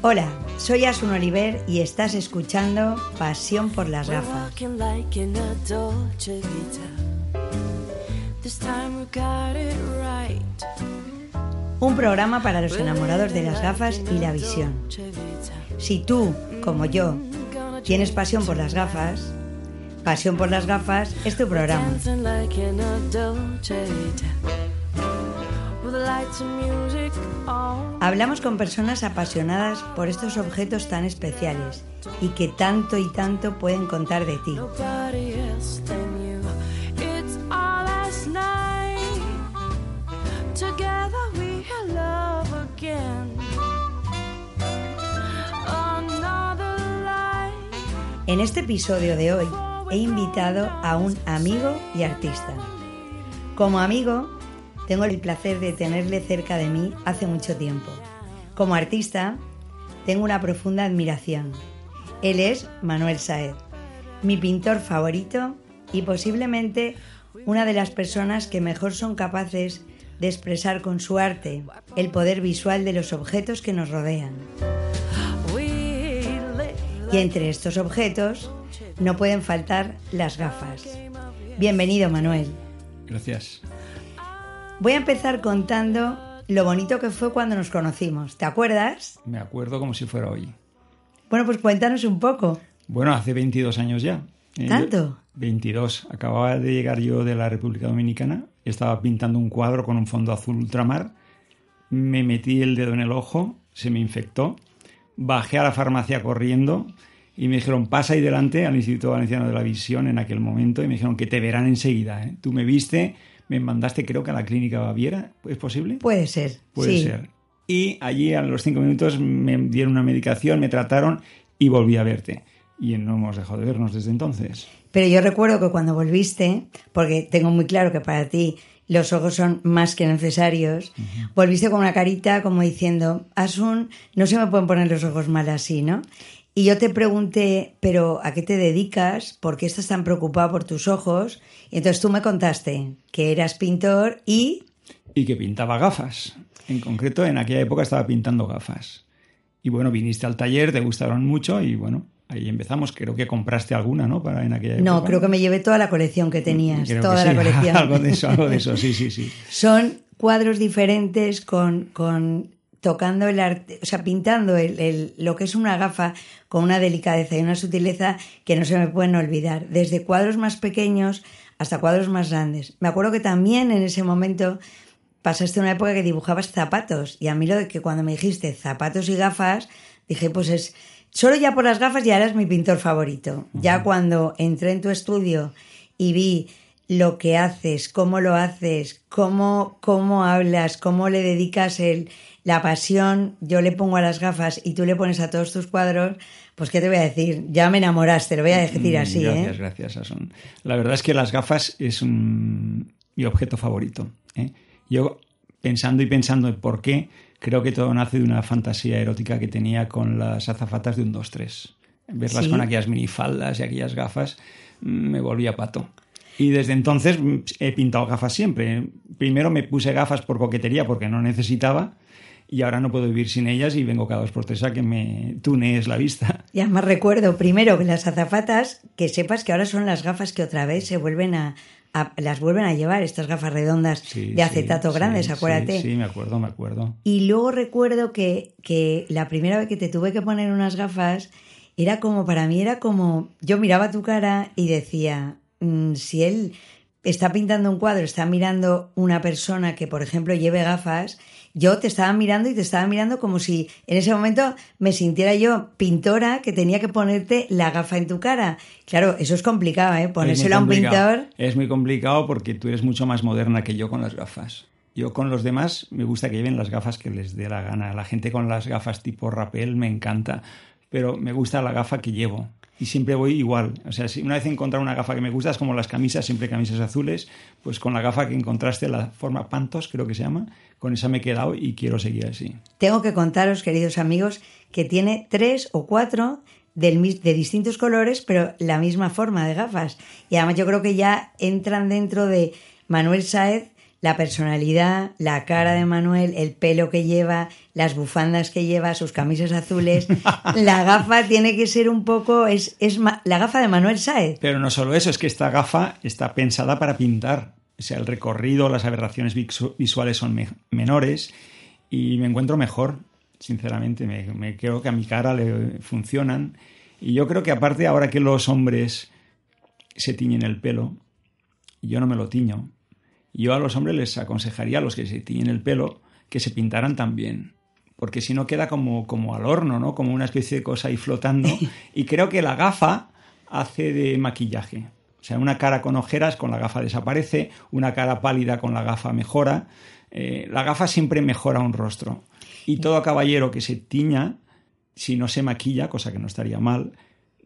Hola, soy Asun Oliver y estás escuchando Pasión por las gafas. Un programa para los enamorados de las gafas y la visión. Si tú, como yo, tienes pasión por las gafas, Pasión por las gafas es tu programa. Hablamos con personas apasionadas por estos objetos tan especiales y que tanto y tanto pueden contar de ti. En este episodio de hoy he invitado a un amigo y artista. Como amigo, tengo el placer de tenerle cerca de mí hace mucho tiempo. Como artista, tengo una profunda admiración. Él es Manuel Saez, mi pintor favorito y posiblemente una de las personas que mejor son capaces de expresar con su arte el poder visual de los objetos que nos rodean. Y entre estos objetos no pueden faltar las gafas. Bienvenido, Manuel. Gracias. Voy a empezar contando lo bonito que fue cuando nos conocimos. ¿Te acuerdas? Me acuerdo como si fuera hoy. Bueno, pues cuéntanos un poco. Bueno, hace 22 años ya. Eh, ¿Tanto? 22. Acababa de llegar yo de la República Dominicana. Estaba pintando un cuadro con un fondo azul ultramar. Me metí el dedo en el ojo, se me infectó. Bajé a la farmacia corriendo y me dijeron, pasa ahí delante al Instituto Valenciano de la Visión en aquel momento y me dijeron que te verán enseguida. ¿eh? Tú me viste, me mandaste creo que a la clínica Baviera, ¿es posible? Puede ser. Puede ser. Y allí a los cinco minutos me dieron una medicación, me trataron y volví a verte. Y no hemos dejado de vernos desde entonces. Pero yo recuerdo que cuando volviste, porque tengo muy claro que para ti los ojos son más que necesarios, volviste con una carita como diciendo, Asun, no se me pueden poner los ojos mal así, ¿no? Y yo te pregunté, pero ¿a qué te dedicas? ¿Por qué estás tan preocupado por tus ojos? Y entonces tú me contaste que eras pintor y... Y que pintaba gafas. En concreto, en aquella época estaba pintando gafas. Y bueno, viniste al taller, te gustaron mucho y bueno, ahí empezamos. Creo que compraste alguna, ¿no? Para en aquella No, creo que me llevé toda la colección que tenías, toda la colección. algo de eso, algo de eso, sí, sí, sí. Son cuadros diferentes con, con tocando el arte, o sea, pintando el, lo que es una gafa con una delicadeza y una sutileza que no se me pueden olvidar, desde cuadros más pequeños hasta cuadros más grandes. Me acuerdo que también en ese momento pasaste una época que dibujabas zapatos y a mí lo de que cuando me dijiste zapatos y gafas, dije, pues es, solo ya por las gafas ya eras mi pintor favorito. Ya cuando entré en tu estudio y vi lo que haces, cómo lo haces, cómo, cómo hablas, cómo le dedicas el, la pasión, yo le pongo a las gafas y tú le pones a todos tus cuadros, pues ¿qué te voy a decir? Ya me enamoraste, lo voy a decir mm, así. Gracias, ¿eh? gracias, Asun. La verdad es que las gafas es mi objeto favorito. ¿eh? Yo, pensando y pensando en por qué, creo que todo nace de una fantasía erótica que tenía con las azafatas de un 2-3. Verlas con aquellas minifaldas y aquellas gafas mm, me volvía pato. Y desde entonces mm, he pintado gafas siempre. Primero me puse gafas por coquetería porque no necesitaba y ahora no puedo vivir sin ellas y vengo cada dos por tres a que me tunees la vista. Y además recuerdo primero que las azafatas, que sepas que ahora son las gafas que otra vez se vuelven a, las vuelven a llevar, estas gafas redondas de acetato grandes, acuérdate. Sí, me acuerdo, me acuerdo. Y luego recuerdo que, que la primera vez que te tuve que poner unas gafas, era como, para mí era como, yo miraba tu cara y decía, mm, si él está pintando un cuadro, está mirando una persona que, por ejemplo, lleve gafas, yo te estaba mirando y te estaba mirando como si en ese momento me sintiera yo pintora que tenía que ponerte la gafa en tu cara. Claro, eso es complicado, ¿eh? Ponérselo a un pintor. Es muy complicado porque tú eres mucho más moderna que yo con las gafas. Yo con los demás me gusta que lleven las gafas que les dé la gana. La gente con las gafas tipo rapel me encanta, pero me gusta la gafa que llevo y siempre voy igual. O sea, si una vez encontrar una gafa que me gusta, es como las camisas, siempre camisas azules, pues con la gafa que encontraste, la forma Pantos creo que se llama, con esa me he quedado y quiero seguir así. Tengo que contaros, queridos amigos, que tiene tres o cuatro del, de distintos colores, pero la misma forma de gafas. Y además yo creo que ya entran dentro de Manuel Saez la personalidad, la cara de Manuel, el pelo que lleva, las bufandas que lleva, sus camisas azules. la gafa tiene que ser un poco. Es, es la gafa de Manuel Saez. Pero no solo eso, es que esta gafa está pensada para pintar. O sea, el recorrido, las aberraciones visuales son menores y me encuentro mejor, sinceramente. Me, me creo que a mi cara le funcionan. Y yo creo que aparte, ahora que los hombres se tiñen el pelo, yo no me lo tiño yo a los hombres les aconsejaría a los que se tiñen el pelo que se pintaran también. Porque si no queda como, como al horno, ¿no? Como una especie de cosa ahí flotando. Y creo que la gafa hace de maquillaje. O sea, una cara con ojeras con la gafa desaparece, una cara pálida con la gafa mejora. Eh, la gafa siempre mejora un rostro. Y todo caballero que se tiña, si no se maquilla, cosa que no estaría mal,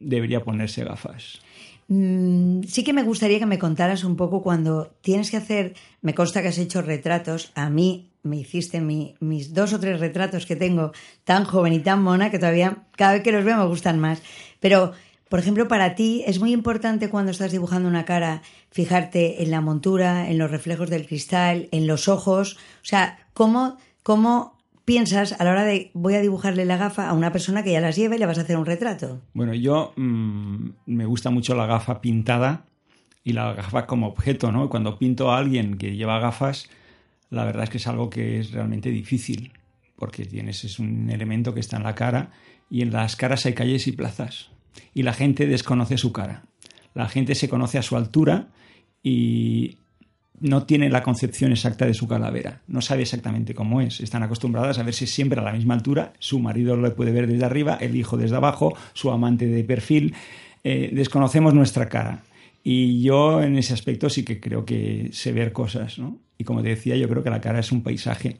debería ponerse gafas. Mm, sí que me gustaría que me contaras un poco cuando tienes que hacer, me consta que has hecho retratos, a mí me hiciste mis dos o tres retratos que tengo tan joven y tan mona que todavía cada vez que los veo me gustan más. Pero, por ejemplo, para ti es muy importante cuando estás dibujando una cara fijarte en la montura, en los reflejos del cristal, en los ojos, o sea, cómo, cómo piensas a la hora de voy a dibujarle la gafa a una persona que ya las lleva y le vas a hacer un retrato? Bueno, yo mm, me gusta mucho la gafa pintada y la gafa como objeto, ¿no? Cuando pinto a alguien que lleva gafas, la verdad es que es algo que es realmente difícil, porque tienes es un elemento que está en la cara y en las caras hay calles y plazas y la gente desconoce su cara. La gente se conoce a su altura y no tiene la concepción exacta de su calavera, no sabe exactamente cómo es. Están acostumbradas a verse siempre a la misma altura, su marido lo puede ver desde arriba, el hijo desde abajo, su amante de perfil. Eh, desconocemos nuestra cara. Y yo en ese aspecto sí que creo que sé ver cosas, ¿no? Y como te decía, yo creo que la cara es un paisaje.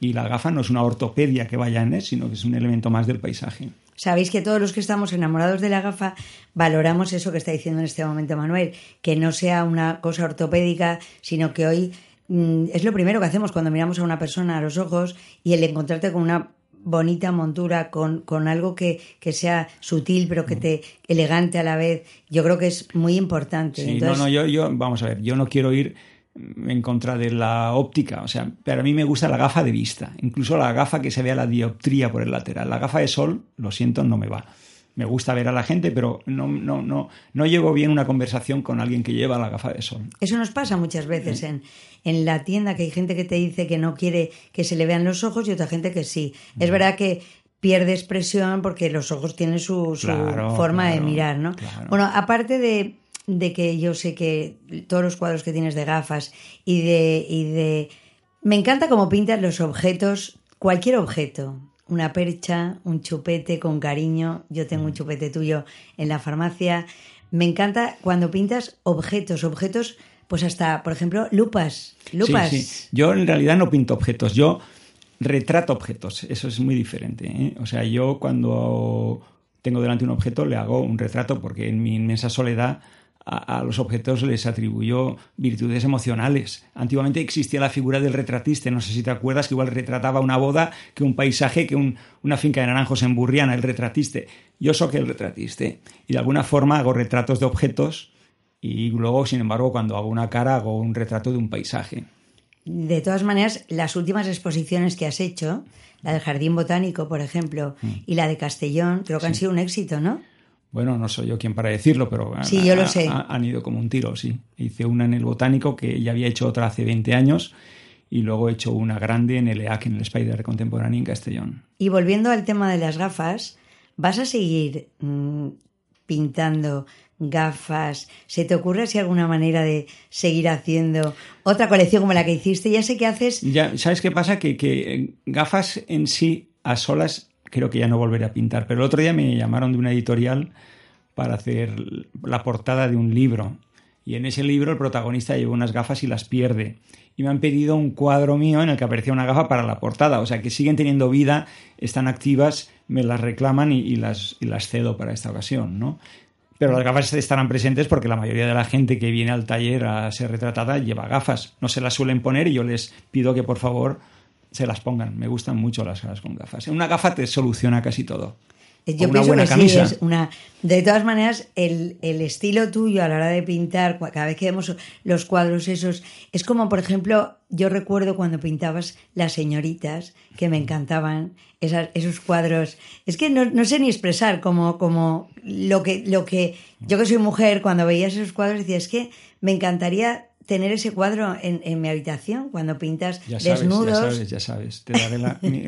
Y la gafa no es una ortopedia que vaya en él, sino que es un elemento más del paisaje. Sabéis que todos los que estamos enamorados de la gafa valoramos eso que está diciendo en este momento Manuel, que no sea una cosa ortopédica, sino que hoy mm, es lo primero que hacemos cuando miramos a una persona a los ojos y el encontrarte con una bonita montura, con, con algo que, que, sea sutil, pero que te elegante a la vez, yo creo que es muy importante. Sí, no, no, yo, yo, vamos a ver, yo no quiero ir en contra de la óptica. O sea, pero a mí me gusta la gafa de vista. Incluso la gafa que se vea la dioptría por el lateral. La gafa de sol, lo siento, no me va. Me gusta ver a la gente, pero no, no, no, no llevo bien una conversación con alguien que lleva la gafa de sol. Eso nos pasa muchas veces en, en la tienda, que hay gente que te dice que no quiere que se le vean los ojos y otra gente que sí. Es verdad que pierde expresión porque los ojos tienen su, forma de mirar, ¿no? Bueno, aparte de de que yo sé que todos los cuadros que tienes de gafas y de, y de... Me encanta cómo pintas los objetos, cualquier objeto. Una percha, un chupete con cariño. Yo tengo un mm. chupete tuyo en la farmacia. Me encanta cuando pintas objetos, objetos, pues hasta, por ejemplo, lupas. Lupas. Sí, sí. Yo en realidad no pinto objetos, yo retrato objetos. Eso es muy diferente. ¿eh? O sea, yo cuando tengo delante un objeto le hago un retrato porque en mi inmensa soledad a, los objetos les atribuyó virtudes emocionales. Antiguamente existía la figura del retratista, no sé si te acuerdas, que igual retrataba una boda, que un paisaje, que una finca de naranjos en Burriana, el retratiste. Yo soy el retratiste y de alguna forma hago retratos de objetos y luego, sin embargo, cuando hago una cara hago un retrato de un paisaje. De todas maneras, las últimas exposiciones que has hecho, la del Jardín Botánico, por ejemplo, mm. y la de Castellón, creo que han sido un éxito, ¿no? Bueno, no soy yo quien para decirlo, pero sí, yo lo sé. han ido como un tiro, sí. Hice una en el Botánico que ya había hecho otra hace 20 años y luego he hecho una grande en el EAC, en el Spider Contemporáneo en Castellón. Y volviendo al tema de las gafas, ¿vas a seguir mm, pintando gafas. ¿Se te ocurre si alguna manera de seguir haciendo otra colección como la que hiciste? Ya sé que haces. Ya, ¿sabes qué pasa? Que, que gafas en sí, a solas, creo que ya no volveré a pintar. Pero el otro día me llamaron de una editorial para hacer la portada de un libro. Y en ese libro el protagonista lleva unas gafas y las pierde. Y me han pedido un cuadro mío en el que aparecía una gafa para la portada. O sea que siguen teniendo vida, están activas, me las reclaman y, y las, y las cedo para esta ocasión, ¿no? Pero las gafas estarán presentes porque la mayoría de la gente que viene al taller a ser retratada lleva gafas. No se las suelen poner y yo les pido que por favor se las pongan. Me gustan mucho las gafas con gafas. Una gafa te soluciona casi todo. Yo una pienso buena que camisa. sí, es una... De todas maneras, el, el estilo tuyo a la hora de pintar, cada vez que vemos los cuadros esos, es como, por ejemplo, yo recuerdo cuando pintabas Las señoritas, que me encantaban, esas- esos cuadros. Es que no, no sé ni expresar como, como lo, que, lo que... Yo que soy mujer, cuando veías esos cuadros decía, es que me encantaría tener ese cuadro en, en mi habitación, cuando pintas Ya sabes, desnudos, ya sabes, ya sabes. Te daré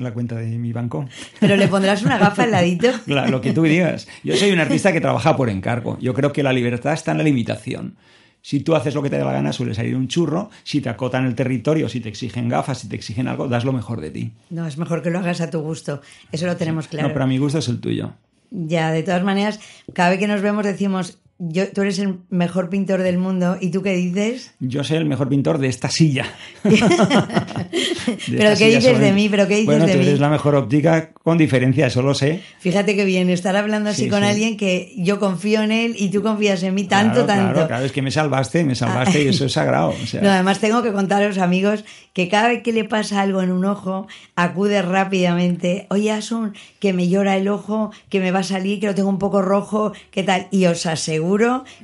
la cuenta de mi banco. pero le pondrás una gafa al ladito. La- lo que tú digas. Yo soy un artista que trabaja por encargo. Yo creo que la libertad está en la limitación. Si tú haces lo que te da la gana, suele salir un churro. Si te acotan el territorio, si te exigen gafas, si te exigen algo, das lo mejor de ti. No, es mejor que lo hagas a tu gusto. Eso lo tenemos claro. No, pero a mi gusto es el tuyo. Ya, de todas maneras, cada vez que nos vemos decimos, yo, tú eres el mejor pintor del mundo, ¿y tú qué dices? Yo soy el mejor pintor de esta silla. De Pero esta ¿qué silla dices de mí? ¿Pero qué dices bueno, de tú mí? eres la mejor óptica con diferencia, eso lo sé. Fíjate que bien, estar hablando así Sí, con sí. alguien que yo confío en él y tú confías en mí tanto, claro, tanto. Claro, claro, es que me salvaste, me salvaste y eso es sagrado. o sea. No, además tengo que contaros, amigos, que cada vez que le pasa algo en un ojo, acude rápidamente. Oye, Asun, que me llora el ojo, que me va a salir, que lo tengo un poco rojo, ¿qué tal? Y os aseguro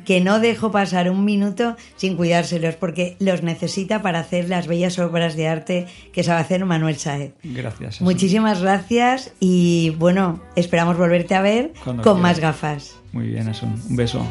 que no dejo pasar un minuto sin cuidárselos, porque los necesita para hacer las bellas obras de arte que sabe hacer Manuel Saez. Gracias. Muchísimas gracias y bueno, esperamos volverte a ver Cuando con quieras. más gafas. Muy bien, Asun. Un beso.